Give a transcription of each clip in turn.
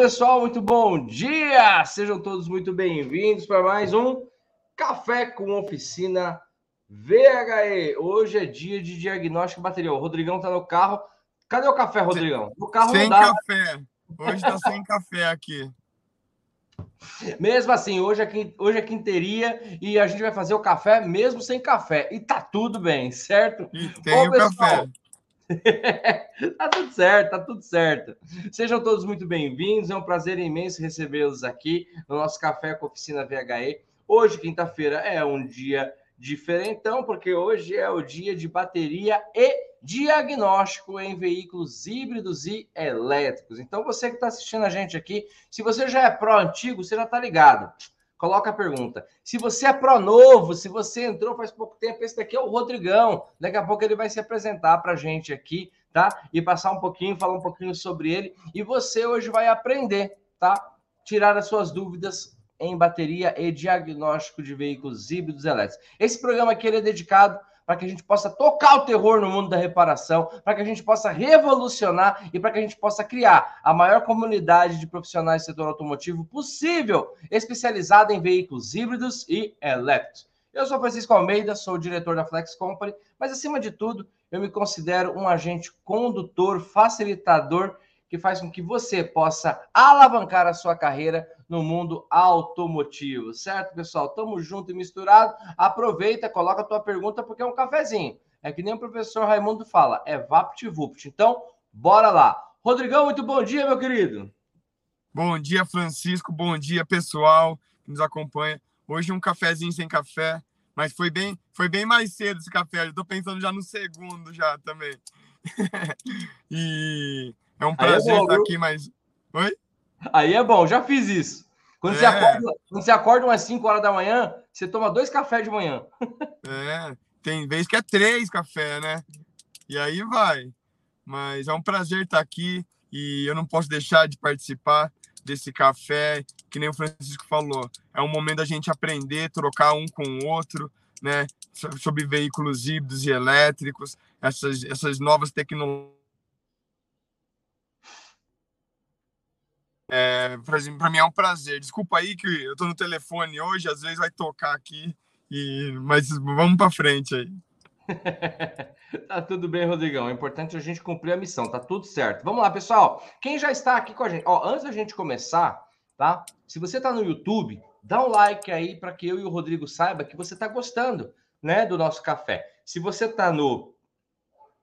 Pessoal, muito bom dia! Sejam todos muito bem-vindos para mais um Café com Oficina VHE. Hoje é dia de diagnóstico bateria. O Rodrigão tá no carro. Cadê o café, Rodrigão? No carro sem café. Hoje tá sem café aqui. Mesmo assim, hoje é, hoje é quinteria e a gente vai fazer o café mesmo sem café. E tá tudo bem, certo? E tem o pessoal, café. tá tudo certo, tá tudo certo. Sejam todos muito bem-vindos. É um prazer imenso recebê-los aqui no nosso Café com Oficina VHE. Hoje, quinta-feira, é um dia diferentão, porque hoje é o dia de bateria e diagnóstico em veículos híbridos e elétricos. Então, você que está assistindo a gente aqui, se você já é pró antigo, você já está ligado coloca a pergunta. Se você é pró novo, se você entrou faz pouco tempo, esse daqui é o Rodrigão. Daqui a pouco ele vai se apresentar para a gente aqui, tá? E passar um pouquinho, falar um pouquinho sobre ele. E você hoje vai aprender, tá? Tirar as suas dúvidas em bateria e diagnóstico de veículos híbridos elétricos. Esse programa aqui é dedicado para que a gente possa tocar o terror no mundo da reparação, para que a gente possa revolucionar e para que a gente possa criar a maior comunidade de profissionais do setor automotivo possível, especializada em veículos híbridos e elétricos. Eu sou Francisco Almeida, sou o diretor da Flex Company, mas acima de tudo, eu me considero um agente condutor, facilitador que faz com que você possa alavancar a sua carreira no mundo automotivo, certo, pessoal? Tamo junto e misturado. Aproveita, coloca a tua pergunta porque é um cafezinho. É que nem o professor Raimundo fala, é vapt-vupt. Então, bora lá. Rodrigão, muito bom dia, meu querido. Bom dia, Francisco. Bom dia, pessoal que nos acompanha. Hoje um cafezinho sem café, mas foi bem, foi bem mais cedo esse café. Eu pensando já no segundo já também. e é um prazer é bom, estar viu? aqui, mas. Oi? Aí é bom, já fiz isso. Quando, é. você acorda, quando você acorda umas 5 horas da manhã, você toma dois cafés de manhã. É, tem vez que é três cafés, né? E aí vai. Mas é um prazer estar aqui e eu não posso deixar de participar desse café, que nem o Francisco falou. É um momento da gente aprender, trocar um com o outro, né? Sobre veículos híbridos e elétricos, essas, essas novas tecnologias É, para mim é um prazer. Desculpa aí que eu tô no telefone hoje, às vezes vai tocar aqui, e mas vamos para frente aí. tá tudo bem, Rodrigão. É importante a gente cumprir a missão, tá tudo certo. Vamos lá, pessoal. Quem já está aqui com a gente, ó, antes da gente começar, tá? Se você tá no YouTube, dá um like aí para que eu e o Rodrigo saiba que você tá gostando, né, do nosso café. Se você tá no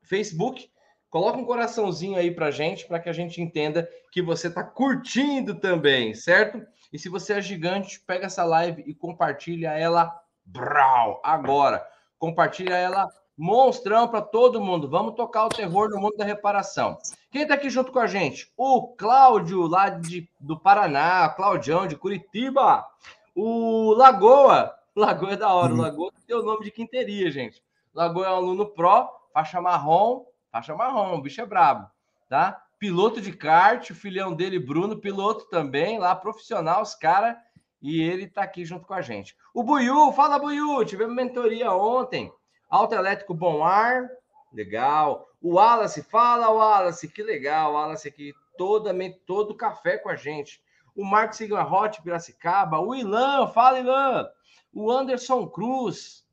Facebook, Coloca um coraçãozinho aí pra gente, para que a gente entenda que você está curtindo também, certo? E se você é gigante, pega essa live e compartilha ela brau, agora. Compartilha ela monstrão para todo mundo. Vamos tocar o terror no mundo da reparação. Quem está aqui junto com a gente? O Cláudio, lá de, do Paraná, Claudião, de Curitiba. O Lagoa. Lagoa é da hora. Uhum. Lagoa tem o nome de quinteria, gente. Lagoa é um aluno pró, faixa marrom, Faixa marrom, o bicho é brabo, tá? Piloto de kart, o filhão dele, Bruno, piloto também, lá profissional, os caras, e ele tá aqui junto com a gente. O Buiu, fala Buiu, tivemos mentoria ontem. Auto elétrico Bom Ar, legal. O Wallace, fala Wallace, que legal, Wallace aqui, toda, todo café com a gente. O Marcos Sigma Hot, Piracicaba. O Ilan, fala Ilan. O Anderson Cruz.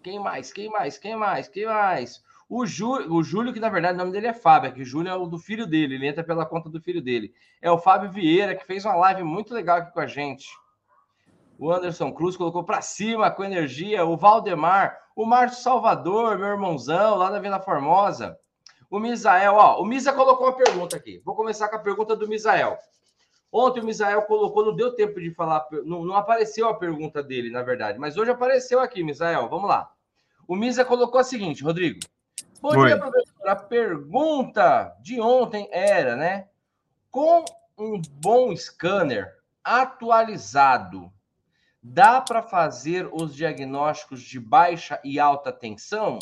Quem mais? Quem mais? Quem mais? Quem mais? O o Júlio, que na verdade o nome dele é Fábio, é que o Júlio é o do filho dele, ele entra pela conta do filho dele. É o Fábio Vieira, que fez uma live muito legal aqui com a gente. O Anderson Cruz colocou para cima com energia. O Valdemar, o Márcio Salvador, meu irmãozão, lá da Vila Formosa. O Misael, ó, o Misa colocou uma pergunta aqui. Vou começar com a pergunta do Misael. Ontem o Misael colocou, não deu tempo de falar, não, não apareceu a pergunta dele, na verdade, mas hoje apareceu aqui, Misael. Vamos lá. O Misa colocou a seguinte, Rodrigo. Bom Oi. dia, professor. A pergunta de ontem era, né? Com um bom scanner atualizado, dá para fazer os diagnósticos de baixa e alta tensão?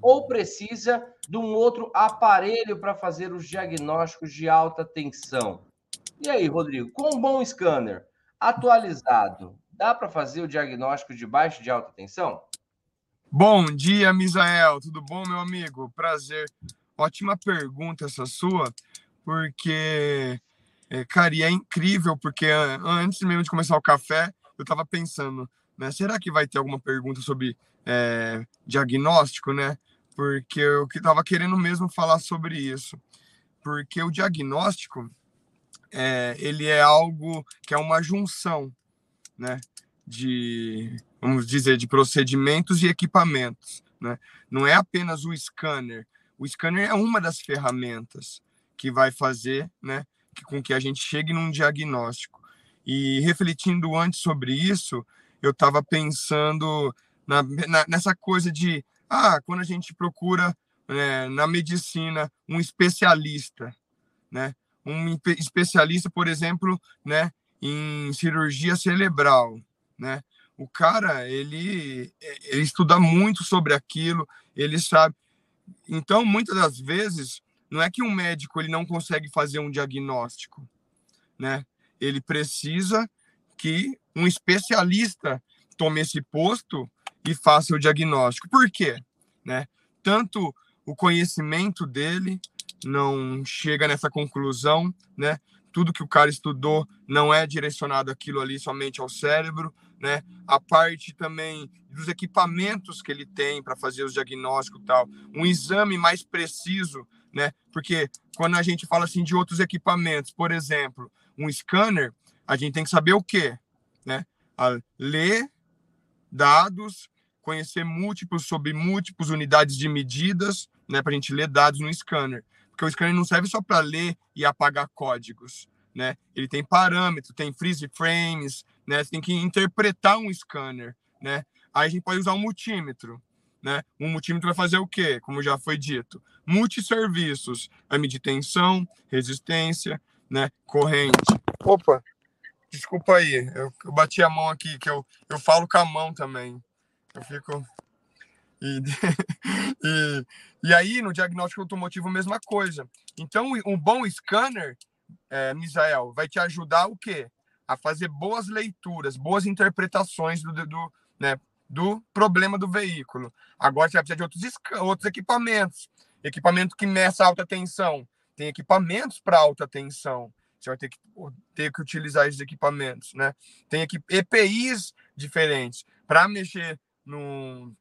Ou precisa de um outro aparelho para fazer os diagnósticos de alta tensão? E aí, Rodrigo, com um bom scanner atualizado, dá para fazer o diagnóstico de baixa e de alta tensão? Bom dia, Misael. Tudo bom, meu amigo? Prazer. Ótima pergunta essa sua, porque É, cara, e é incrível, porque antes mesmo de começar o café, eu estava pensando, né? Será que vai ter alguma pergunta sobre é, diagnóstico, né? Porque eu que estava querendo mesmo falar sobre isso. Porque o diagnóstico, é, ele é algo que é uma junção, né? De, vamos dizer, de procedimentos e equipamentos, né? Não é apenas o scanner. O scanner é uma das ferramentas que vai fazer, né? com que a gente chegue num diagnóstico. E refletindo antes sobre isso, eu estava pensando na, na, nessa coisa de, ah, quando a gente procura né, na medicina um especialista, né? Um especialista, por exemplo, né, em cirurgia cerebral, né? O cara, ele, ele estuda muito sobre aquilo, ele sabe. Então, muitas das vezes, não é que um médico ele não consegue fazer um diagnóstico, né? Ele precisa que um especialista tome esse posto e faça o diagnóstico. Por quê? Né? Tanto o conhecimento dele não chega nessa conclusão, né? Tudo que o cara estudou não é direcionado aquilo ali somente ao cérebro, né? A parte também dos equipamentos que ele tem para fazer os diagnósticos e tal, um exame mais preciso né? Porque quando a gente fala assim de outros equipamentos, por exemplo, um scanner, a gente tem que saber o quê? Né? A ler dados, conhecer múltiplos sobre múltiplas unidades de medidas, né, para a gente ler dados no scanner. Porque o scanner não serve só para ler e apagar códigos, né? Ele tem parâmetros, tem freeze frames, né? Você tem que interpretar um scanner, né? Aí a gente pode usar um multímetro, né? Um multímetro vai fazer o quê? Como já foi dito, multisserviços, vai medir tensão, resistência, né? Corrente. Opa, desculpa aí, eu, eu, bati a mão aqui, que eu, eu falo com a mão também. Eu fico. E, e, e aí, no diagnóstico automotivo, mesma coisa. Então, um bom scanner, é, Misael, vai te ajudar o quê? A fazer boas leituras, boas interpretações do, do, né, do problema do veículo. Agora você vai precisar de outros, outros equipamentos. Equipamento que meça alta tensão. Tem equipamentos para alta tensão. Você vai ter que, ter que utilizar esses equipamentos, né? Tem EPIs diferentes. Para mexer no,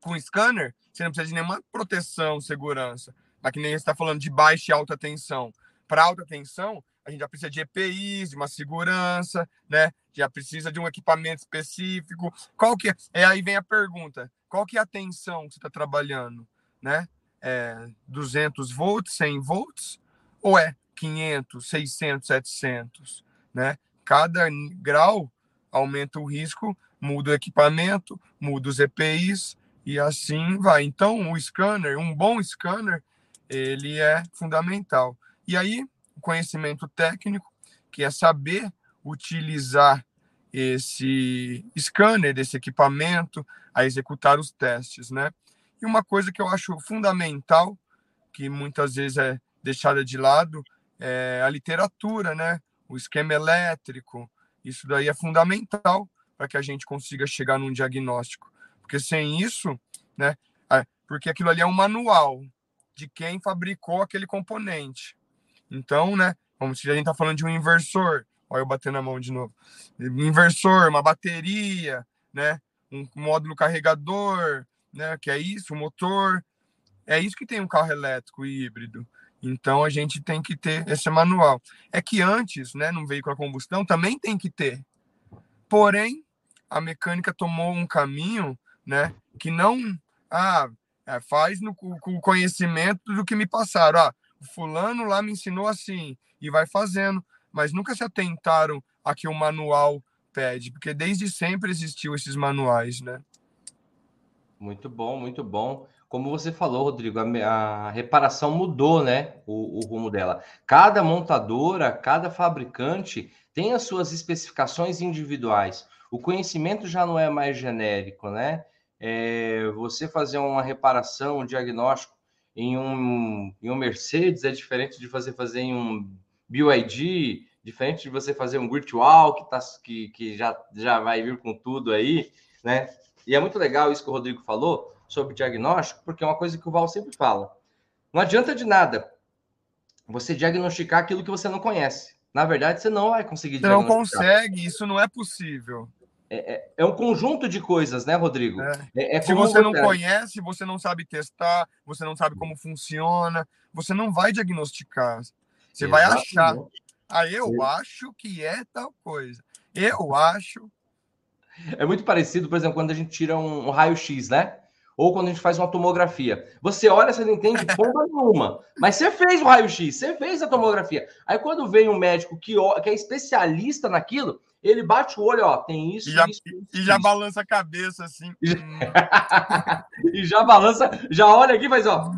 com scanner, você não precisa de nenhuma proteção, segurança. Mas que nem está falando de baixa e alta tensão. Para alta tensão, a gente já precisa de EPIs, de uma segurança, né? Já precisa de um equipamento específico. Qual que é? aí vem a pergunta: qual que é a tensão que você está trabalhando, né? É 200 volts, 100 volts ou é 500, 600, 700, né? Cada grau aumenta o risco, muda o equipamento, muda os EPIs e assim vai. Então, o scanner, um bom scanner, ele é fundamental. E aí, o conhecimento técnico, que é saber utilizar esse scanner, desse equipamento, a executar os testes, né? E uma coisa que eu acho fundamental, que muitas vezes é deixada de lado, é a literatura, né? O esquema elétrico, isso daí é fundamental para que a gente consiga chegar num diagnóstico. Porque sem isso, né? Porque aquilo ali é um manual de quem fabricou aquele componente. Então, né? Como se a gente tá falando de um inversor. Olha eu batendo a mão de novo. Inversor, uma bateria, né? Um módulo carregador, né? Que é isso, o motor. É isso que tem um carro elétrico e híbrido. Então a gente tem que ter esse manual. É que antes, né, num veículo a combustão, também tem que ter. Porém, a mecânica tomou um caminho, né, que não ah, é, faz no, com o conhecimento do que me passaram. Ah, o fulano lá me ensinou assim e vai fazendo, mas nunca se atentaram a que o manual pede, porque desde sempre existiu esses manuais, né? Muito bom, muito bom. Como você falou, Rodrigo, a, a reparação mudou, né? O, o, rumo dela. Cada montadora, cada fabricante tem as suas especificações individuais. O conhecimento já não é mais genérico, né? É, você fazer uma reparação, um diagnóstico em um, em um Mercedes é diferente de você fazer em um BYD, diferente de você fazer um virtual que, tá, que, que já, já vai vir com tudo aí, né? E é muito legal isso que o Rodrigo falou sobre diagnóstico, porque é uma coisa que o Val sempre fala. Não adianta de nada você diagnosticar aquilo que você não conhece. na verdade, você não vai conseguir Você não consegue, isso não é possível. É, é, é, um conjunto de coisas, né, Rodrigo? É. É, é Se você não conhece, você não sabe testar, você não sabe como funciona, você não vai diagnosticar. Você Exatamente. vai achar. Ah, eu Sim. acho que é tal coisa. Eu acho. É muito parecido, por exemplo, quando a gente tira um, um raio-x, né? Ou quando a gente faz uma tomografia. Você olha, você não entende porra nenhuma. Mas você fez o raio-x, você fez a tomografia. Aí quando vem um médico que, que é especialista naquilo, ele bate o olho, ó, tem isso, e já, isso, e já balança a cabeça assim. e já balança, já olha aqui e faz, ó.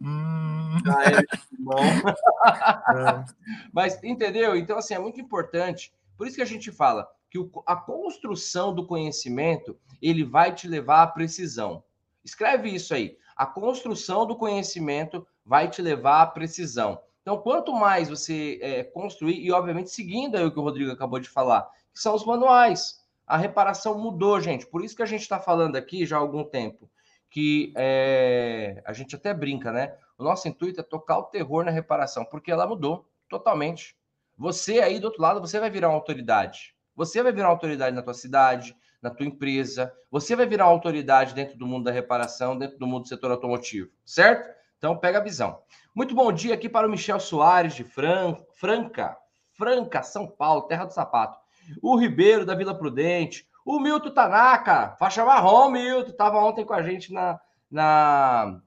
Hum. é, bom. É. Mas entendeu? Então, assim, é muito importante. Por isso que a gente fala que o, a construção do conhecimento ele vai te levar à precisão. Escreve isso aí. A construção do conhecimento vai te levar à precisão. Então, quanto mais você é, construir, e obviamente seguindo aí o que o Rodrigo acabou de falar, que são os manuais. A reparação mudou, gente. Por isso que a gente está falando aqui já há algum tempo, que é, a gente até brinca, né? O nosso intuito é tocar o terror na reparação, porque ela mudou totalmente. Você aí do outro lado, você vai virar uma autoridade. Você vai virar uma autoridade na tua cidade, na tua empresa. Você vai virar uma autoridade dentro do mundo da reparação, dentro do mundo do setor automotivo, certo? Então pega a visão. Muito bom dia aqui para o Michel Soares de Fran... Franca, Franca, São Paulo, terra do sapato. O Ribeiro da Vila Prudente, o Milton Tanaka, faixa marrom, Milton, estava ontem com a gente na, na,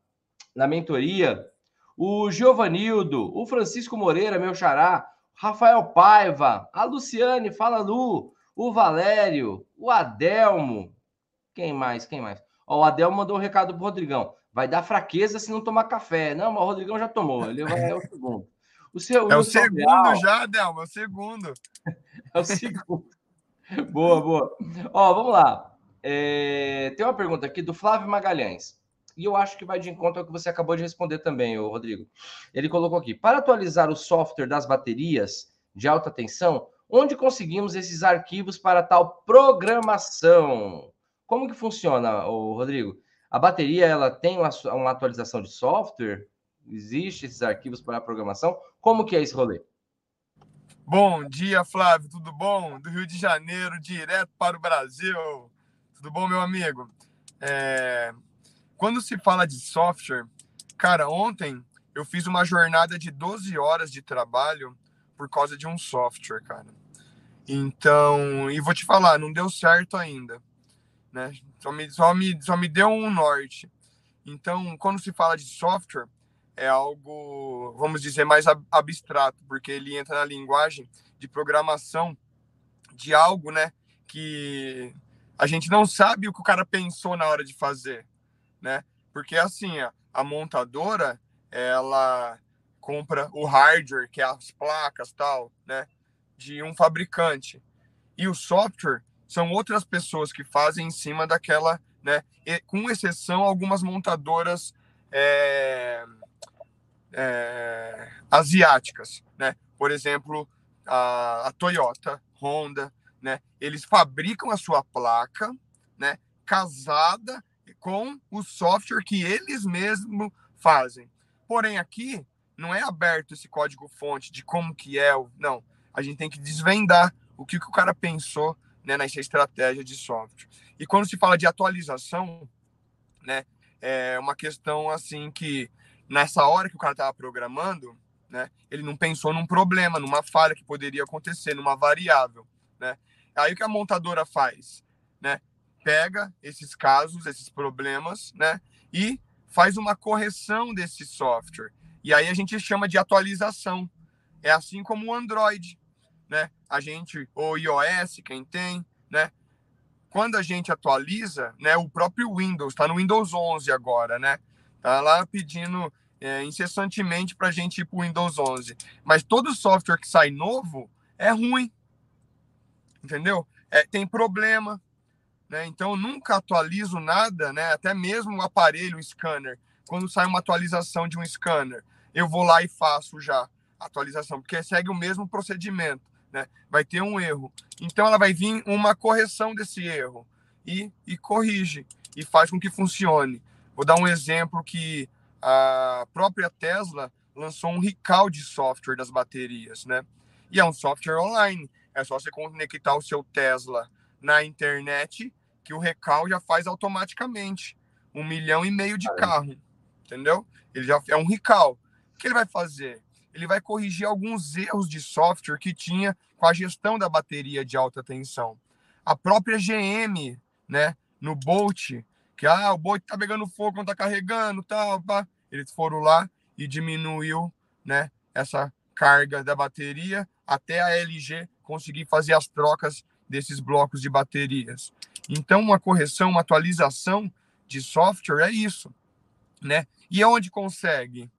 na mentoria. O Giovanildo, o Francisco Moreira, meu xará, Rafael Paiva, a Luciane, fala Lu, o Valério, o Adelmo. Quem mais? Quem mais? Ó, o Adelmo mandou um recado pro Rodrigão. Vai dar fraqueza se não tomar café. Não, mas o Rodrigão já tomou. Ele vai, é o segundo. O seu, é o segundo Real, já, Adelmo, é o segundo. é o segundo. boa, boa. Ó, vamos lá. É, tem uma pergunta aqui do Flávio Magalhães. E eu acho que vai de encontro ao que você acabou de responder também, Rodrigo. Ele colocou aqui: para atualizar o software das baterias de alta tensão, Onde conseguimos esses arquivos para tal programação? Como que funciona, Rodrigo? A bateria ela tem uma, uma atualização de software? Existe esses arquivos para programação? Como que é esse rolê? Bom dia, Flávio. Tudo bom? Do Rio de Janeiro, direto para o Brasil. Tudo bom, meu amigo? É... Quando se fala de software, cara, ontem eu fiz uma jornada de 12 horas de trabalho por causa de um software, cara. Então, e vou te falar, não deu certo ainda, né? Só me, só me, só me deu um norte. Então, quando se fala de software, é algo, vamos dizer, mais abstrato, porque ele entra na linguagem de programação de algo, né, que a gente não sabe o que o cara pensou na hora de fazer, né? Porque assim, a, a montadora, ela compra o hardware, que é as placas tal, né, de um fabricante. E o software são outras pessoas que fazem em cima daquela, né, e, com exceção algumas montadoras é, é, asiáticas, né? Por exemplo, a, a Toyota, Honda, né? Eles fabricam a sua placa, né, casada com o software que eles mesmos fazem. Porém, aqui não é aberto esse código fonte de como que é, não. A gente tem que desvendar o que, que o cara pensou né, nessa estratégia de software. E quando se fala de atualização, né, é uma questão assim que nessa hora que o cara estava programando, né, ele não pensou num problema, numa falha que poderia acontecer, numa variável, né? Aí o que a montadora faz, né? Pega esses casos, esses problemas, né, e faz uma correção desse software. E aí a gente chama de atualização. É assim como o Android, né? A gente, ou iOS, quem tem, né? Quando a gente atualiza, né? O próprio Windows, está no Windows 11 agora, né? Tá lá pedindo é, incessantemente para a gente ir para o Windows 11. Mas todo software que sai novo é ruim, entendeu? É, tem problema, né? Então nunca atualizo nada, né? Até mesmo o aparelho, o scanner. Quando sai uma atualização de um scanner, eu vou lá e faço já a atualização, porque segue o mesmo procedimento, né? Vai ter um erro. Então ela vai vir uma correção desse erro e, e corrige e faz com que funcione. Vou dar um exemplo que a própria Tesla lançou um recall de software das baterias, né? E é um software online. É só você conectar o seu Tesla na internet que o recal já faz automaticamente. Um milhão e meio de carro, entendeu? Ele já é um recal. O que ele vai fazer? Ele vai corrigir alguns erros de software que tinha com a gestão da bateria de alta tensão. A própria GM, né, no Bolt, que ah, o Bolt tá pegando fogo, não tá carregando, tal, pá. Eles foram lá e diminuiu, né, essa carga da bateria até a LG conseguir fazer as trocas desses blocos de baterias. Então, uma correção, uma atualização de software é isso, né? E onde consegue?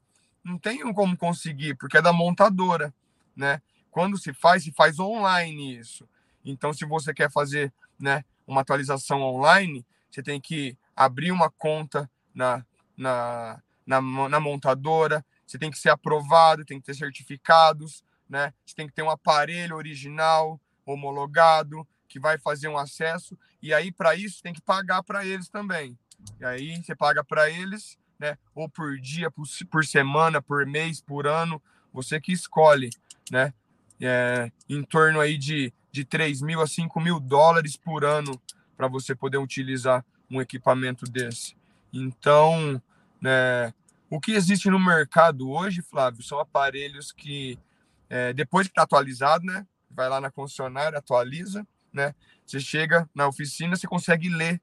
Não tem como conseguir, porque é da montadora, né? Quando se faz, se faz online isso. Então, se você quer fazer, né, uma atualização online, você tem que abrir uma conta na, na, na, na montadora, você tem que ser aprovado, tem que ter certificados, né? Você tem que ter um aparelho original, homologado, que vai fazer um acesso, e aí para isso tem que pagar para eles também. E aí você paga para eles, né? Ou por dia, por, por semana, por mês, por ano, você que escolhe, né? É, em torno aí de, de 3 mil a 5 mil dólares por ano para você poder utilizar um equipamento desse. Então, né, o que existe no mercado hoje, Flávio, são aparelhos que, é, depois que está atualizado, né? Vai lá na concessionária, atualiza, né? Você chega na oficina, você consegue ler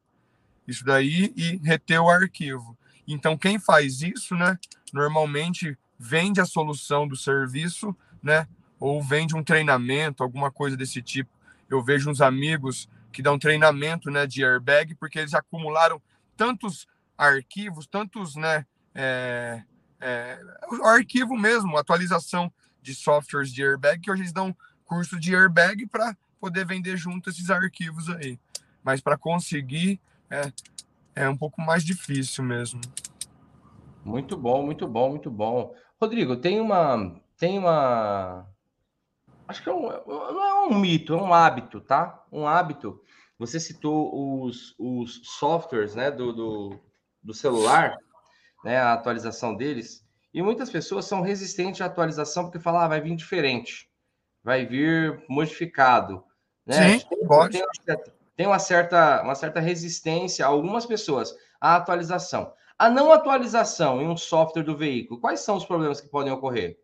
isso daí e reter o arquivo. Então, quem faz isso, né, normalmente vende a solução do serviço, né, ou vende um treinamento, alguma coisa desse tipo. Eu vejo uns amigos que dão treinamento, né, de airbag, porque eles acumularam tantos arquivos, tantos, né, é, é, arquivo mesmo, atualização de softwares de airbag, que hoje eles dão curso de airbag para poder vender junto esses arquivos aí. Mas para conseguir é, é um pouco mais difícil mesmo. Muito bom, muito bom, muito bom. Rodrigo, tem uma. Tem uma. Acho que é um, não é um mito, é um hábito, tá? Um hábito. Você citou os, os softwares né, do, do, do celular, né, a atualização deles, e muitas pessoas são resistentes à atualização porque falam, ah, vai vir diferente, vai vir modificado. Né? Sim, pode. Tem, tem uma certa, uma certa resistência, algumas pessoas, à atualização. A não atualização em um software do veículo, quais são os problemas que podem ocorrer?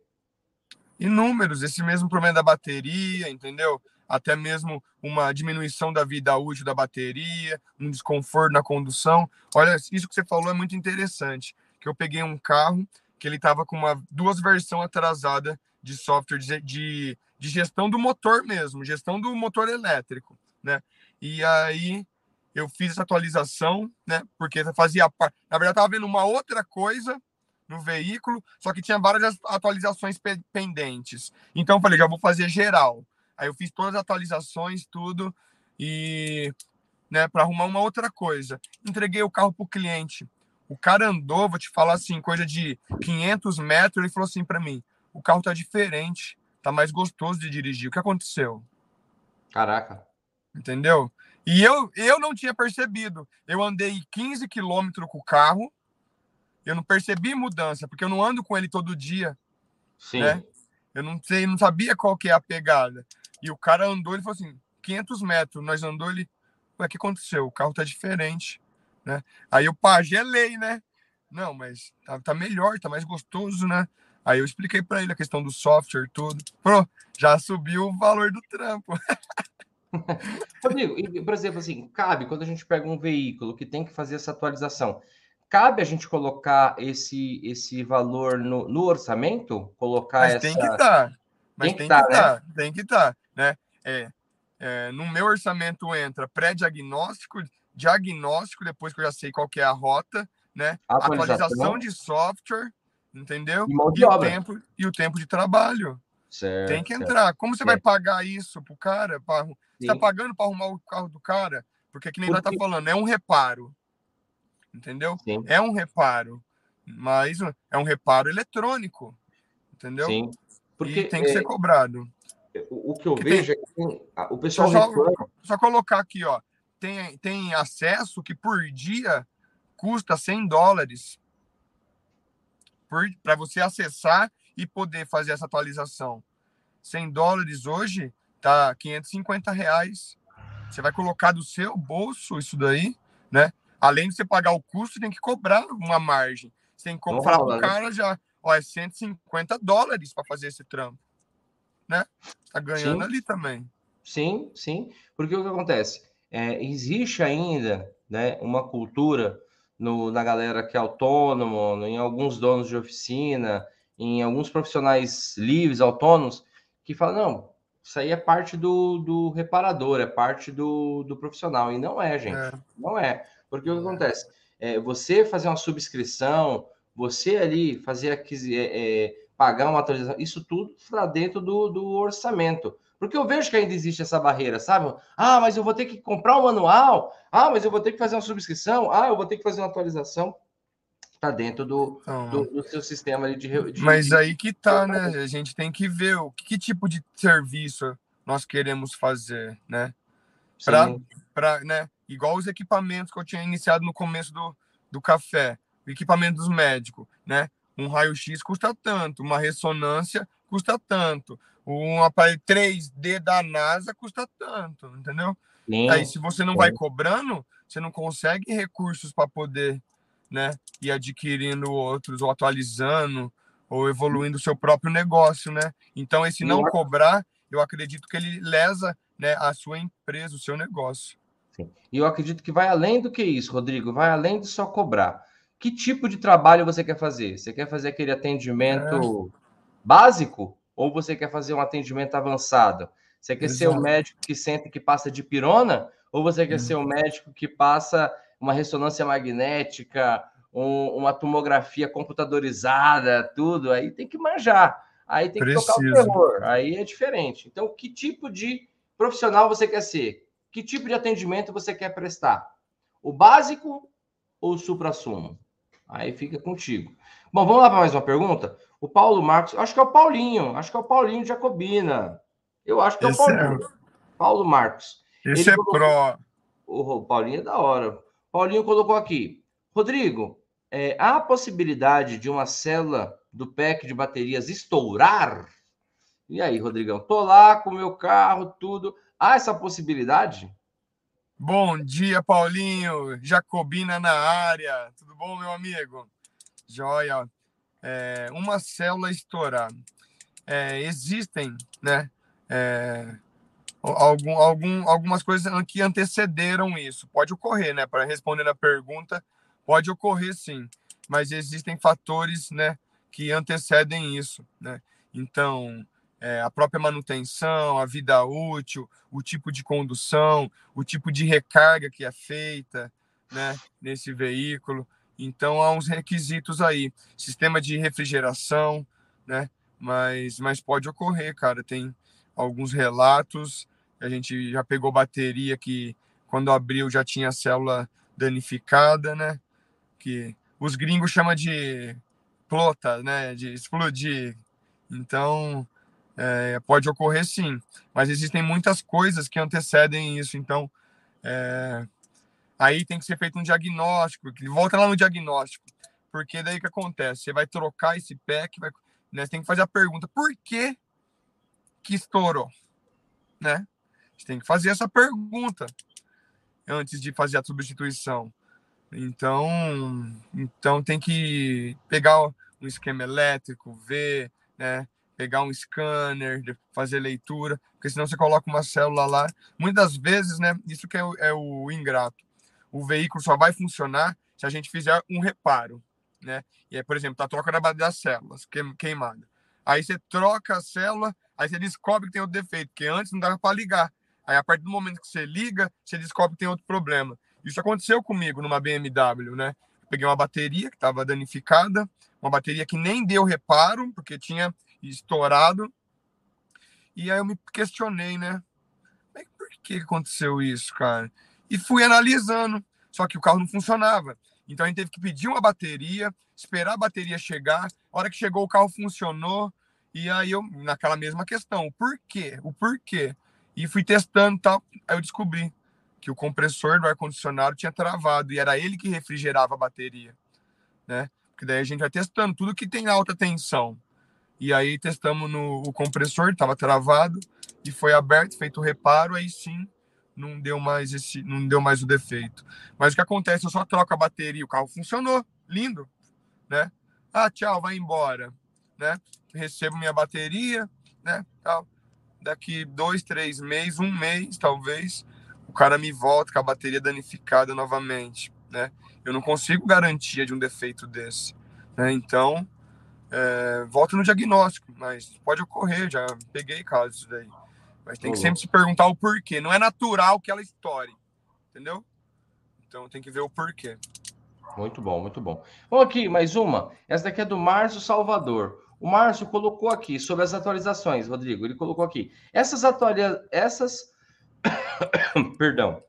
Inúmeros, esse mesmo problema da bateria, entendeu? Até mesmo uma diminuição da vida útil da bateria, um desconforto na condução. Olha, isso que você falou é muito interessante. Que eu peguei um carro que ele estava com uma duas versões atrasada de software de, de, de gestão do motor mesmo, gestão do motor elétrico, né? E aí eu fiz essa atualização, né? Porque fazia parte. Na verdade, estava vendo uma outra coisa no veículo, só que tinha várias atualizações pendentes. Então eu falei, já vou fazer geral. Aí eu fiz todas as atualizações, tudo, e né, para arrumar uma outra coisa. Entreguei o carro para o cliente. O cara andou, vou te falar assim, coisa de 500 metros, ele falou assim para mim: o carro tá diferente, tá mais gostoso de dirigir. O que aconteceu? Caraca entendeu? E eu, eu não tinha percebido. Eu andei 15 quilômetros com o carro, eu não percebi mudança, porque eu não ando com ele todo dia. Sim. Né? Eu não sei, não sabia qual que é a pegada. E o cara andou, ele falou assim, 500 metros, nós andou, ele, o que aconteceu? O carro tá diferente, né? Aí eu, pá, gelei, né? Não, mas tá, tá melhor, tá mais gostoso, né? Aí eu expliquei para ele a questão do software, tudo. Pô, já subiu o valor do trampo. Rodrigo, e, por exemplo, assim, cabe quando a gente pega um veículo que tem que fazer essa atualização, cabe a gente colocar esse, esse valor no, no orçamento? Colocar Mas essa... tem que estar. Tá. Mas tem, que estar, tá, né? Tem que estar, tá, né? É, é, no meu orçamento entra pré-diagnóstico, diagnóstico, depois que eu já sei qual é a rota, né? Atualização, atualização de software, entendeu? E, e o tempo e o tempo de trabalho. Certo, tem que entrar. Certo. Como você vai pagar isso pro cara? Pra, está pagando para arrumar o carro do cara? Porque que nem Porque... nós tá falando, é um reparo. Entendeu? Sim. É um reparo. Mas é um reparo eletrônico. Entendeu? Sim. Porque e tem que é... ser cobrado. O, que eu que vejo tem... é que o pessoal só, reclama... só colocar aqui, ó. Tem, tem acesso que por dia custa 100 dólares para você acessar e poder fazer essa atualização. 100 dólares hoje tá 550 reais. Você vai colocar do seu bolso isso daí, né? Além de você pagar o custo, tem que cobrar uma margem. Você tem que comprar para o né? cara já, ó, é 150 dólares para fazer esse trampo, né? Tá ganhando sim. ali também. Sim, sim. Porque o que acontece? É, existe ainda né, uma cultura no, na galera que é autônomo, em alguns donos de oficina, em alguns profissionais livres, autônomos, que falam, não, isso aí é parte do, do reparador, é parte do, do profissional. E não é, gente. É. Não é. Porque o que acontece? É, você fazer uma subscrição, você ali fazer aqui, é, é, pagar uma atualização, isso tudo está dentro do, do orçamento. Porque eu vejo que ainda existe essa barreira, sabe? Ah, mas eu vou ter que comprar um manual. Ah, mas eu vou ter que fazer uma subscrição. Ah, eu vou ter que fazer uma atualização. Está dentro do, então, do, do, seu sistema de, de Mas aí que tá, né? A gente tem que ver o que, que tipo de serviço nós queremos fazer, né? Para, né? Igual os equipamentos que eu tinha iniciado no começo do, do café, o equipamento dos médicos, né? Um raio-x custa tanto, uma ressonância custa tanto, um aparelho 3D da NASA custa tanto, entendeu? Sim. Aí, se você não vai cobrando, você não consegue recursos para poder né, ir adquirindo outros, ou atualizando, ou evoluindo o seu próprio negócio, né? Então, esse não cobrar, eu acredito que ele lesa né, a sua empresa, o seu negócio. Sim. E eu acredito que vai além do que isso, Rodrigo, vai além de só cobrar. Que tipo de trabalho você quer fazer? Você quer fazer aquele atendimento é. básico? ou você quer fazer um atendimento avançado? Você quer Exato. ser o médico que senta que passa de pirona? Ou você quer hum. ser o médico que passa uma ressonância magnética, um, uma tomografia computadorizada, tudo? Aí tem que manjar. Aí tem que Preciso. tocar o terror. Aí é diferente. Então, que tipo de profissional você quer ser? Que tipo de atendimento você quer prestar? O básico ou o supra-sumo? Aí fica contigo. Bom, vamos lá para mais uma pergunta? O Paulo Marcos, acho que é o Paulinho, acho que é o Paulinho Jacobina. Eu acho que é o Paulinho. É... Paulo Marcos. Esse Ele é colocou... pro. O Paulinho é da hora. Paulinho colocou aqui. Rodrigo, é, há a possibilidade de uma célula do pack de baterias estourar? E aí, Rodrigão? Tô lá com o meu carro, tudo. Há essa possibilidade? Bom dia, Paulinho. Jacobina na área. Tudo bom, meu amigo? Joia é, uma célula estourar. É, existem, né? É, algum, algum, algumas coisas que antecederam isso. Pode ocorrer, né? Para responder a pergunta, pode ocorrer sim, mas existem fatores, né? Que antecedem isso, né? Então, é, a própria manutenção, a vida útil, o tipo de condução, o tipo de recarga que é feita, né? Nesse veículo. Então há uns requisitos aí, sistema de refrigeração, né? Mas, mas pode ocorrer, cara. Tem alguns relatos. A gente já pegou bateria que quando abriu já tinha célula danificada, né? Que os gringos chamam de plota, né? De explodir. Então é, pode ocorrer sim, mas existem muitas coisas que antecedem isso. Então é, Aí tem que ser feito um diagnóstico, volta lá no diagnóstico. Porque daí que acontece? Você vai trocar esse pack, vai, né? Você tem que fazer a pergunta: por que que estourou? Né? Você tem que fazer essa pergunta antes de fazer a substituição. Então, então tem que pegar um esquema elétrico, ver, né? Pegar um scanner, fazer leitura, porque senão você coloca uma célula lá. Muitas vezes, né? Isso que é o, é o ingrato o veículo só vai funcionar se a gente fizer um reparo, né? E é, por exemplo, a troca da, das células queimada. Aí você troca a célula, aí você descobre que tem outro defeito, porque antes não dava para ligar. Aí a partir do momento que você liga, você descobre que tem outro problema. Isso aconteceu comigo numa BMW, né? Peguei uma bateria que estava danificada, uma bateria que nem deu reparo, porque tinha estourado. E aí eu me questionei, né? Por que aconteceu isso, cara? e fui analisando. Só que o carro não funcionava. Então a gente teve que pedir uma bateria, esperar a bateria chegar. A hora que chegou, o carro funcionou. E aí eu, naquela mesma questão, o porquê? O porquê? E fui testando tal. Aí eu descobri que o compressor do ar-condicionado tinha travado e era ele que refrigerava a bateria, né? Porque daí a gente vai testando tudo que tem alta tensão. E aí testamos no o compressor, estava travado e foi aberto, feito o reparo, aí sim não deu mais esse, não deu mais o defeito. Mas o que acontece? Eu só troco a bateria, o carro funcionou, lindo, né? Ah, tchau, vai embora, né? Recebo minha bateria, né? Tal. Daqui dois, três meses, um mês, talvez, o cara me volta com a bateria danificada novamente, né? Eu não consigo garantia de um defeito desse, né? Então, é, volta no diagnóstico, mas pode ocorrer, já peguei casos daí. Mas tem que sempre se perguntar o porquê. Não é natural que ela estoure, entendeu? Então tem que ver o porquê. Muito bom, muito bom. Vamos aqui, mais uma. Essa daqui é do Márcio Salvador. O Márcio colocou aqui sobre as atualizações, Rodrigo. Ele colocou aqui. Essas atualizações. Essas. Perdão.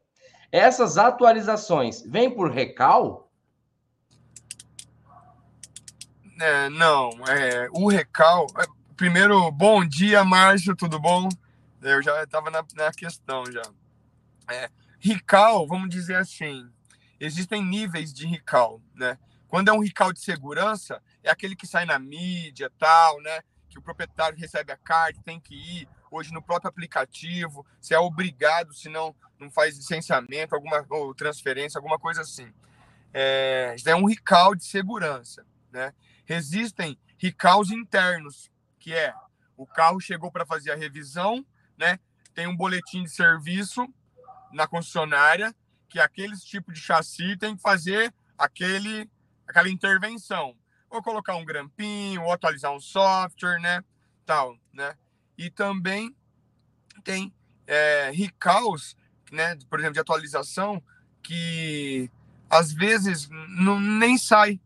Essas atualizações vêm por recal? É, não, é, o recal. É, primeiro, bom dia, Márcio, tudo bom? Eu já estava na, na, questão já. É, RICAL, vamos dizer assim, existem níveis de RICAL, né? Quando é um RICAL de segurança, é aquele que sai na mídia, tal, né? Que o proprietário recebe a carta, tem que ir hoje no próprio aplicativo, se é obrigado, se não, não faz licenciamento, alguma ou transferência, alguma coisa assim. É, é um RICAL de segurança, né? Existem RICALs internos, que é o carro chegou para fazer a revisão, né? Tem um boletim de serviço na concessionária que aqueles tipos de chassi tem que fazer aquele, aquela intervenção. Ou colocar um grampinho, ou atualizar um software, né? Tal, né? E também tem é, recalls, né? Por exemplo, de atualização, que às vezes não, nem sai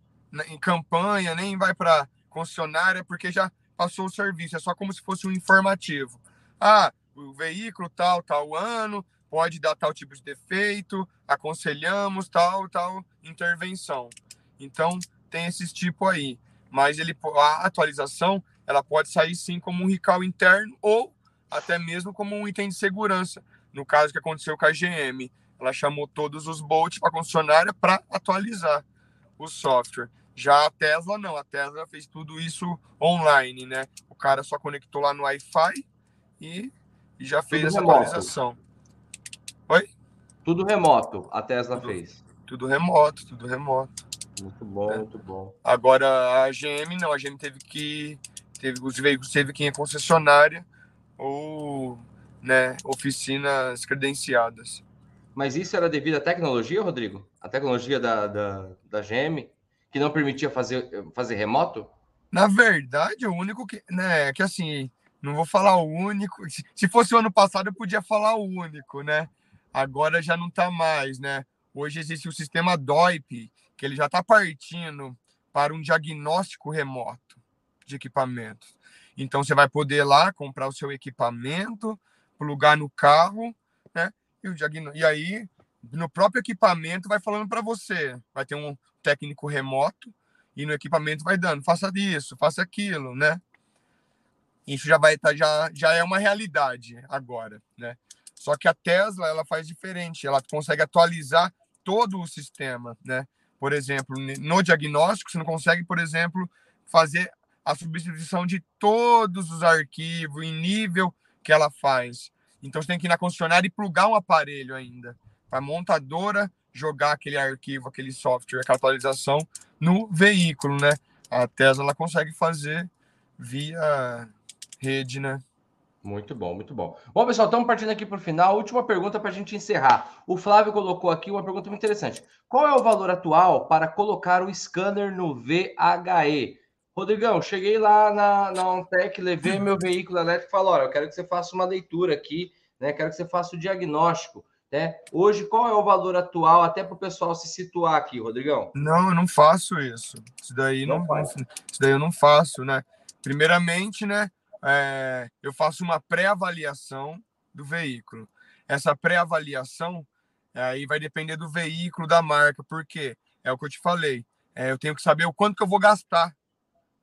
em campanha, nem vai para concessionária, porque já passou o serviço. É só como se fosse um informativo. Ah, o veículo tal, tal ano, pode dar tal tipo de defeito, aconselhamos tal, tal intervenção. Então, tem esses tipo aí. Mas ele, a atualização, ela pode sair sim como um recall interno ou até mesmo como um item de segurança. No caso que aconteceu com a GM, ela chamou todos os Bolt para a concessionária para atualizar o software. Já a Tesla não, a Tesla fez tudo isso online, né? O cara só conectou lá no Wi-Fi e já fez tudo essa remoto. atualização. Oi? Tudo remoto, a Tesla tudo, fez. Tudo remoto, tudo remoto. Muito bom, é. muito bom. Agora a GM não, a GM teve que teve os veículos teve que ir em concessionária ou né, oficinas credenciadas. Mas isso era devido à tecnologia, Rodrigo? A tecnologia da, da, da GM que não permitia fazer, fazer remoto? Na verdade, o único que, né, que assim, não vou falar o único. Se fosse o ano passado, eu podia falar o único, né? Agora já não está mais, né? Hoje existe o sistema DOIP, que ele já está partindo para um diagnóstico remoto de equipamentos. Então você vai poder lá comprar o seu equipamento, plugar no carro, né? E, o diagn... e aí, no próprio equipamento, vai falando para você. Vai ter um técnico remoto e no equipamento vai dando, faça isso, faça aquilo, né? Isso já vai estar tá, já, já é uma realidade agora, né? Só que a Tesla ela faz diferente, ela consegue atualizar todo o sistema, né? Por exemplo, no diagnóstico você não consegue, por exemplo, fazer a substituição de todos os arquivos em nível que ela faz. Então você tem que ir na concessionária e plugar um aparelho ainda para a montadora jogar aquele arquivo, aquele software, aquela atualização no veículo, né? A Tesla ela consegue fazer via rede, né? Muito bom, muito bom. Bom, pessoal, estamos partindo aqui para o final. Última pergunta para a gente encerrar. O Flávio colocou aqui uma pergunta muito interessante. Qual é o valor atual para colocar o scanner no VHE? Rodrigão, cheguei lá na, na Ontec, levei meu veículo elétrico e falei: olha, eu quero que você faça uma leitura aqui, né? Quero que você faça o diagnóstico. Né? Hoje, qual é o valor atual, até para o pessoal se situar aqui, Rodrigão? Não, eu não faço isso. Isso daí não, não isso daí eu não faço, né? Primeiramente, né? É, eu faço uma pré-avaliação do veículo. Essa pré-avaliação aí vai depender do veículo, da marca, porque é o que eu te falei. É, eu tenho que saber o quanto que eu vou gastar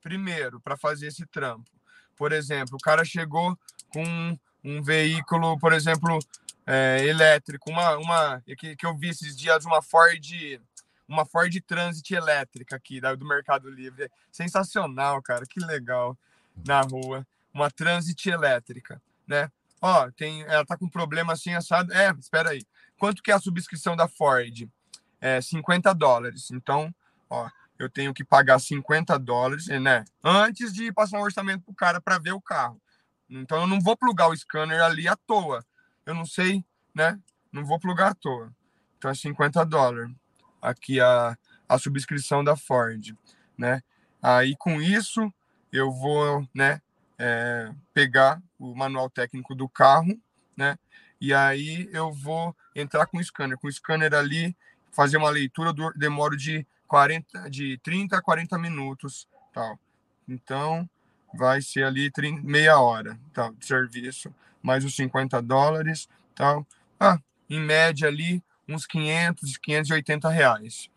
primeiro para fazer esse trampo. Por exemplo, o cara chegou com um veículo, por exemplo, é, elétrico, uma, uma que, que eu vi esses dias, uma Ford, uma Ford Transit elétrica aqui do Mercado Livre. Sensacional, cara, que legal. na rua, uma Transit elétrica, né? Ó, tem, ela tá com problema assim assado. É, espera aí. Quanto que é a subscrição da Ford? É 50 dólares. Então, ó, eu tenho que pagar 50 dólares, né? Antes de passar um orçamento pro cara para ver o carro. Então eu não vou plugar o scanner ali à toa. Eu não sei, né? Não vou plugar à toa. Então é 50 dólares. Aqui a, a subscrição da Ford, né? Aí com isso eu vou, né, é, pegar o manual técnico do carro, né? E aí eu vou entrar com o scanner. Com o scanner ali, fazer uma leitura, do, demoro de 40, de 30 a 40 minutos, tal. Então, vai ser ali 30, meia hora, tal, de serviço, mais os 50 dólares, tal. Ah, em média ali, uns 500, 580 reais.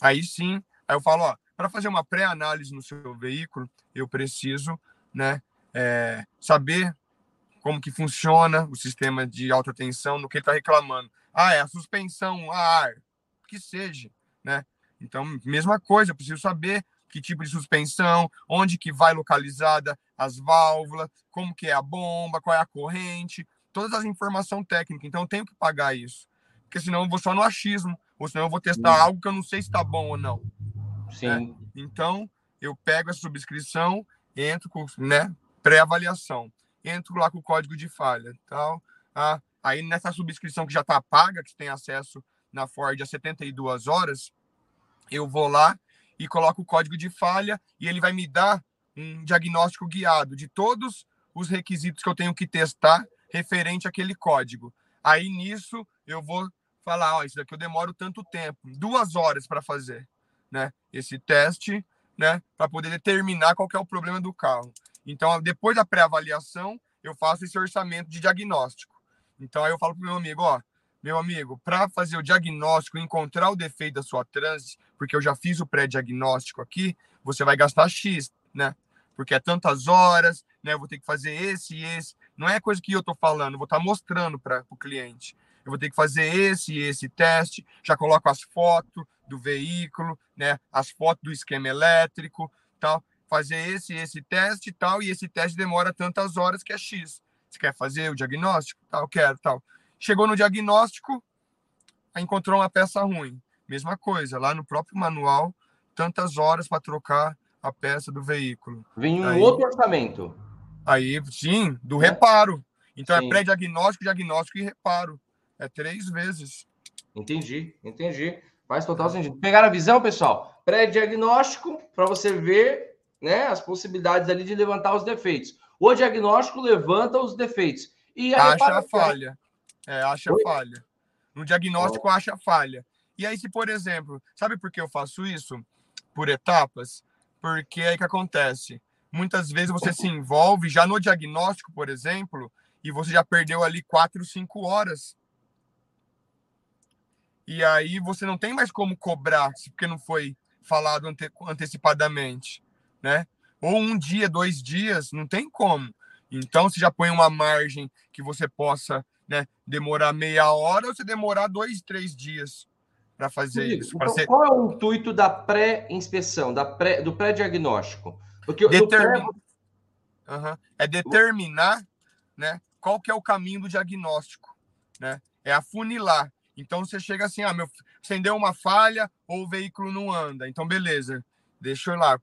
Aí sim, aí eu falo, ó, para fazer uma pré-análise no seu veículo, eu preciso, né, é, saber como que funciona o sistema de alta tensão, no que ele está reclamando. Ah, é a suspensão, a ar, que seja, né? Então, mesma coisa, eu preciso saber que tipo de suspensão, onde que vai localizada as válvulas, como que é a bomba, qual é a corrente, todas as informações técnicas. Então, eu tenho que pagar isso, porque senão eu vou só no achismo, ou senão eu vou testar Sim. algo que eu não sei se está bom ou não. Sim. Né? Então, eu pego essa subscrição, entro com né, pré-avaliação, entro lá com o código de falha, tal. Ah, aí nessa subscrição que já está paga, que tem acesso na Ford a 72 horas, eu vou lá e coloco o código de falha e ele vai me dar um diagnóstico guiado de todos os requisitos que eu tenho que testar referente àquele código. Aí nisso eu vou falar, ó, isso daqui eu demoro tanto tempo, duas horas para fazer, né? Esse teste, né? Para poder determinar qual é o problema do carro. Então, depois da pré-avaliação, eu faço esse orçamento de diagnóstico. Então, aí eu falo para o meu amigo, ó, meu amigo, para fazer o diagnóstico, encontrar o defeito da sua transe, porque eu já fiz o pré-diagnóstico aqui, você vai gastar X, né? Porque é tantas horas, né? Eu vou ter que fazer esse e esse. Não é coisa que eu estou falando, vou estar tá mostrando para o cliente. Eu vou ter que fazer esse e esse teste, já coloco as fotos do veículo, né? As fotos do esquema elétrico, tal. Fazer esse e esse teste e tal, e esse teste demora tantas horas que é X. Você quer fazer o diagnóstico? Tal, quero, tal. Chegou no diagnóstico, encontrou uma peça ruim. Mesma coisa, lá no próprio manual, tantas horas para trocar a peça do veículo. Vem um aí, outro orçamento. Aí, sim, do é. reparo. Então é sim. é pré-diagnóstico, diagnóstico e reparo. É três vezes. Entendi, entendi. Faz total sentido. Pegaram a visão, pessoal? Pré-diagnóstico, para você ver né, as possibilidades ali de levantar os defeitos. O diagnóstico levanta os defeitos. E a acha a falha. É, acha Oi? falha. No diagnóstico, oh. acha falha. E aí, se, por exemplo, sabe por que eu faço isso? Por etapas? Porque aí que acontece. Muitas vezes você se envolve já no diagnóstico, por exemplo, e você já perdeu ali quatro, cinco horas. E aí você não tem mais como cobrar, porque não foi falado ante antecipadamente, né? Ou um dia, dois dias, não tem como. Então, você já põe uma margem que você possa né, demorar meia hora ou você demorar dois, três dias para fazer Sim, isso. Então, ser... Qual é o intuito da pré-inspeção, da pré, do pré-diagnóstico? Porque Determin... pré... uhum. é determinar né, qual que é o caminho do diagnóstico. Né? É afunilar. Então você chega assim, ah, meu, acendeu uma falha ou o veículo não anda. Então, beleza, deixa eu lá.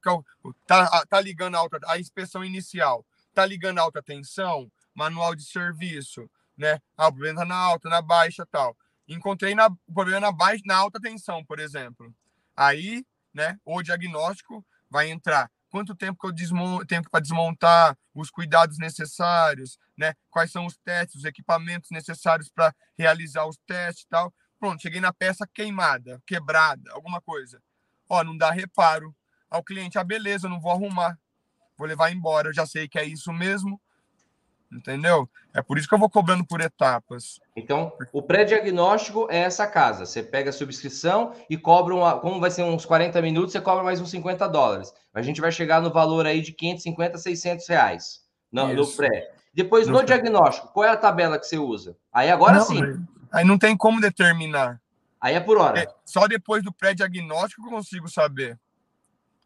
Tá, tá ligando a, alta, a inspeção inicial, tá ligando a alta tensão, manual de serviço, né? Ah, o problema tá na alta, na baixa tal. Encontrei na, o problema na baixa, na alta tensão, por exemplo. Aí, né, o diagnóstico vai entrar. Quanto tempo que eu desmonto, tempo para desmontar, os cuidados necessários, né? Quais são os testes, os equipamentos necessários para realizar os testes tal. Pronto, cheguei na peça queimada, quebrada, alguma coisa. Ó, não dá reparo. Ao cliente, ah, beleza, não vou arrumar. Vou levar embora, eu já sei que é isso mesmo entendeu? É por isso que eu vou cobrando por etapas. Então, o pré-diagnóstico é essa casa. Você pega a subscrição e cobra, uma, como vai ser uns 40 minutos, você cobra mais uns 50 dólares. A gente vai chegar no valor aí de 550, 600 reais no, no pré. Depois, no, no diagnóstico, qual é a tabela que você usa? Aí agora não, sim. Aí não tem como determinar. Aí é por hora. É, só depois do pré-diagnóstico eu consigo saber.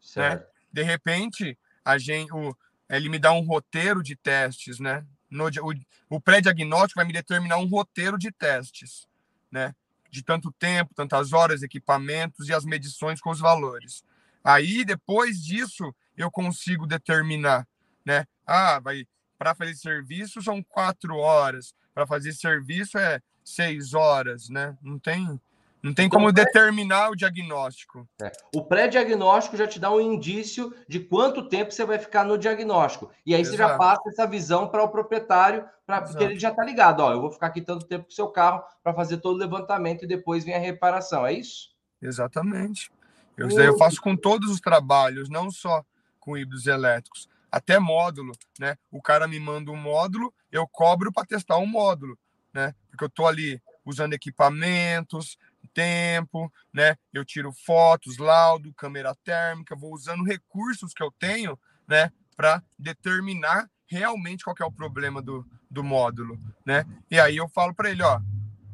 Né? Certo. Né? De repente, a gente, o, ele me dá um roteiro de testes, né? No, o, o pré-diagnóstico vai me determinar um roteiro de testes, né? De tanto tempo, tantas horas, equipamentos e as medições com os valores. Aí, depois disso, eu consigo determinar, né? Ah, vai para fazer serviço são quatro horas, para fazer serviço é seis horas, né? Não tem não tem então, como determinar o diagnóstico. É. O pré-diagnóstico já te dá um indício de quanto tempo você vai ficar no diagnóstico. E aí Exato. você já passa essa visão para o proprietário, pra, porque ele já está ligado. Ó, eu vou ficar aqui tanto tempo com o seu carro para fazer todo o levantamento e depois vem a reparação. É isso? Exatamente. Eu, eu faço com todos os trabalhos, não só com híbridos elétricos. Até módulo, né? O cara me manda um módulo, eu cobro para testar um módulo, né? Porque eu estou ali usando equipamentos, tempo, né? Eu tiro fotos, laudo, câmera térmica, vou usando recursos que eu tenho, né, para determinar realmente qual é o problema do, do módulo, né? E aí eu falo para ele, ó,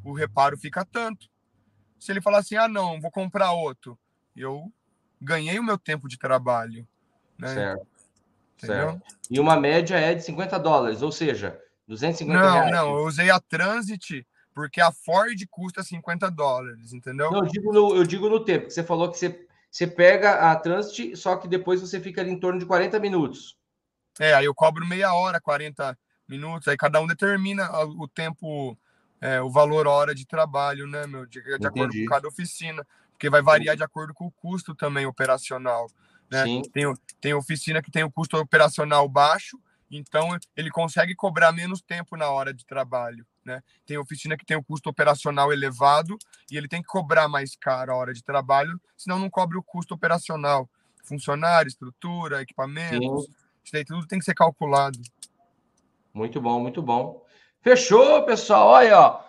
o reparo fica tanto. Se ele falar assim, ah, não, vou comprar outro, eu ganhei o meu tempo de trabalho, né? Certo. Entendeu? Certo. E uma média é de 50 dólares, ou seja, 250 não, reais. Não, eu usei a Transit porque a Ford custa 50 dólares, entendeu? Não, eu digo no, eu digo no tempo, que você falou que você, você pega a Transit, só que depois você fica ali em torno de 40 minutos. É, aí eu cobro meia hora, 40 minutos, aí cada um determina o tempo, é, o valor hora de trabalho, né, meu, de, de acordo com cada oficina, porque vai variar de acordo com o custo também operacional. Né? Sim. Tem, tem oficina que tem o custo operacional baixo, então ele consegue cobrar menos tempo na hora de trabalho. Né? Tem oficina que tem o custo operacional elevado e ele tem que cobrar mais caro a hora de trabalho, senão não cobre o custo operacional. Funcionário, estrutura, equipamentos, Sim. isso daí tudo tem que ser calculado. Muito bom, muito bom. Fechou, pessoal. Olha, ó.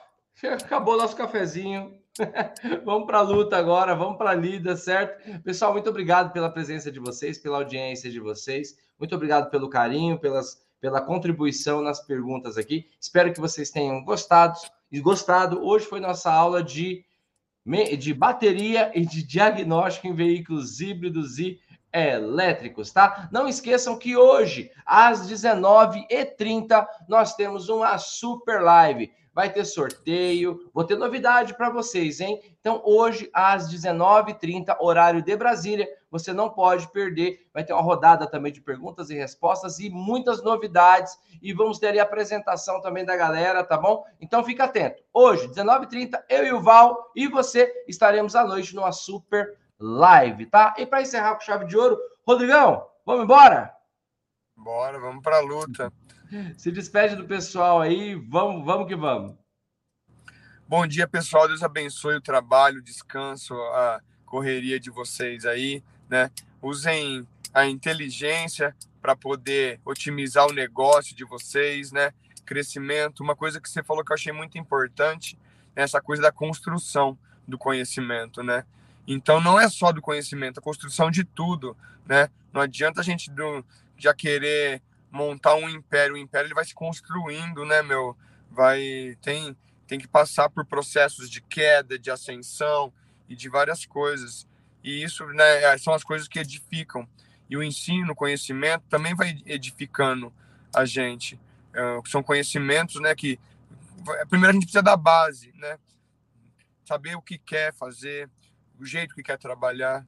Acabou nosso cafezinho. vamos para a luta agora, vamos para a lida, certo? Pessoal, muito obrigado pela presença de vocês, pela audiência de vocês. Muito obrigado pelo carinho, pelas pela contribuição nas perguntas aqui. Espero que vocês tenham gostado gostado. Hoje foi nossa aula de, de bateria e de diagnóstico em veículos híbridos e elétricos, tá? Não esqueçam que hoje, às 19h30, nós temos uma super live vai ter sorteio, vou ter novidade para vocês, hein? Então, hoje, às 19h30, horário de Brasília, você não pode perder. Vai ter uma rodada também de perguntas e respostas e muitas novidades. E vamos ter ali a apresentação também da galera, tá bom? Então, fica atento. Hoje, 19h30, eu e o Val e você estaremos à noite numa super live, tá? E para encerrar com chave de ouro, Rodrigão, vamos embora? Bora, vamos para a luta. Se despede do pessoal aí, vamos, vamos que vamos. Bom dia, pessoal. Deus abençoe o trabalho, o descanso, a correria de vocês aí, né? Usem a inteligência para poder otimizar o negócio de vocês, né? Crescimento. Uma coisa que você falou que eu achei muito importante, é essa coisa da construção do conhecimento, né? Então não é só do conhecimento, a construção de tudo, né? Não adianta a gente do, já querer montar um império. O império ele vai se construindo, né, meu? Vai tem tem que passar por processos de queda, de ascensão e de várias coisas. E isso, né, é, são as coisas que edificam. E o ensino, o conhecimento também vai edificando a gente. Uh, são conhecimentos, né, que primeiro a gente precisa da base, né? Saber o que quer fazer, o jeito que quer trabalhar.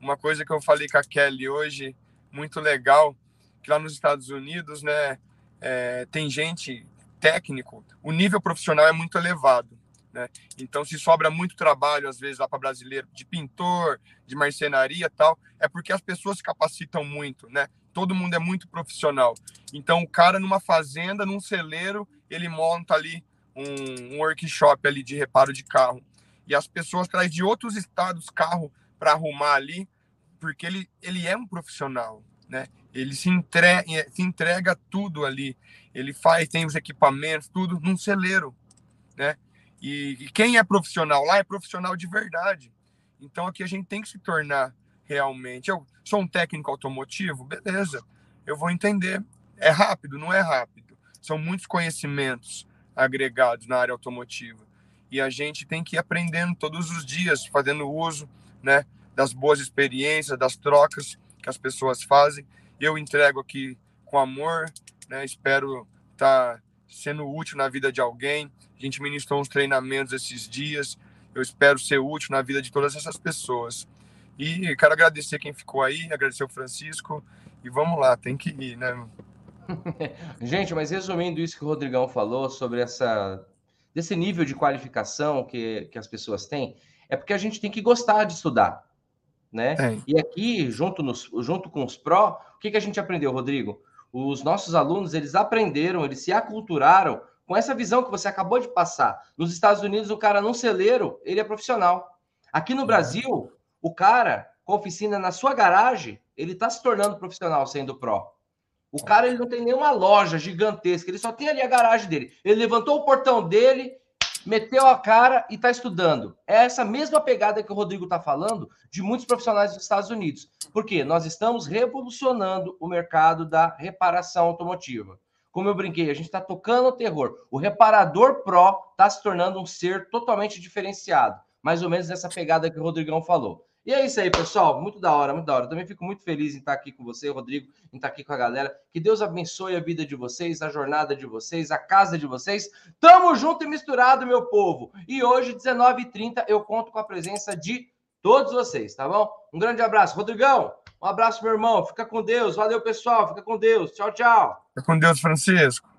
Uma coisa que eu falei com a Kelly hoje, muito legal, que lá nos Estados Unidos, né, é, tem gente técnico, o nível profissional é muito elevado. Né? Então, se sobra muito trabalho, às vezes, lá para brasileiro, de pintor, de marcenaria tal, é porque as pessoas se capacitam muito, né? Todo mundo é muito profissional. Então, o cara numa fazenda, num celeiro, ele monta ali um, um workshop ali de reparo de carro. E as pessoas trazem de outros estados carro para arrumar ali, porque ele, ele é um profissional, né? Ele se entrega, se entrega tudo ali. Ele faz, tem os equipamentos, tudo num celeiro, né? E, e quem é profissional lá é profissional de verdade. Então aqui a gente tem que se tornar realmente. Eu sou um técnico automotivo, beleza? Eu vou entender. É rápido, não é rápido. São muitos conhecimentos agregados na área automotiva. E a gente tem que ir aprendendo todos os dias, fazendo uso, né, das boas experiências, das trocas que as pessoas fazem eu entrego aqui com amor, né? Espero estar tá sendo útil na vida de alguém. A gente ministrou uns treinamentos esses dias. Eu espero ser útil na vida de todas essas pessoas. E quero agradecer quem ficou aí, agradecer o Francisco. E vamos lá, tem que ir, né? gente, mas resumindo isso que o Rodrigão falou sobre essa desse nível de qualificação que, que as pessoas têm, é porque a gente tem que gostar de estudar, né? É. E aqui, junto, nos, junto com os pró, o que, que a gente aprendeu, Rodrigo? Os nossos alunos, eles aprenderam, eles se aculturaram com essa visão que você acabou de passar. Nos Estados Unidos, o cara não celeiro, ele é profissional. Aqui no uhum. Brasil, o cara com oficina na sua garagem, ele está se tornando profissional sendo pró. O cara ele não tem nenhuma loja gigantesca, ele só tem ali a garagem dele. Ele levantou o portão dele, meteu a cara e está estudando. É essa mesma pegada que o Rodrigo está falando de muitos profissionais dos Estados Unidos. Porque nós estamos revolucionando o mercado da reparação automotiva. Como eu brinquei, a gente está tocando o terror. O reparador Pro está se tornando um ser totalmente diferenciado. Mais ou menos nessa pegada que o Rodrigão falou. E é isso aí, pessoal. Muito da hora, muito da hora. também fico muito feliz em estar aqui com você, Rodrigo, em estar aqui com a galera. Que Deus abençoe a vida de vocês, a jornada de vocês, a casa de vocês. Tamo junto e misturado, meu povo. E hoje, 19h30, eu conto com a presença de todos vocês, tá bom? Um grande abraço. Rodrigão, um abraço, meu irmão. Fica com Deus. Valeu, pessoal. Fica com Deus. Tchau, tchau. Fica com Deus, Francisco.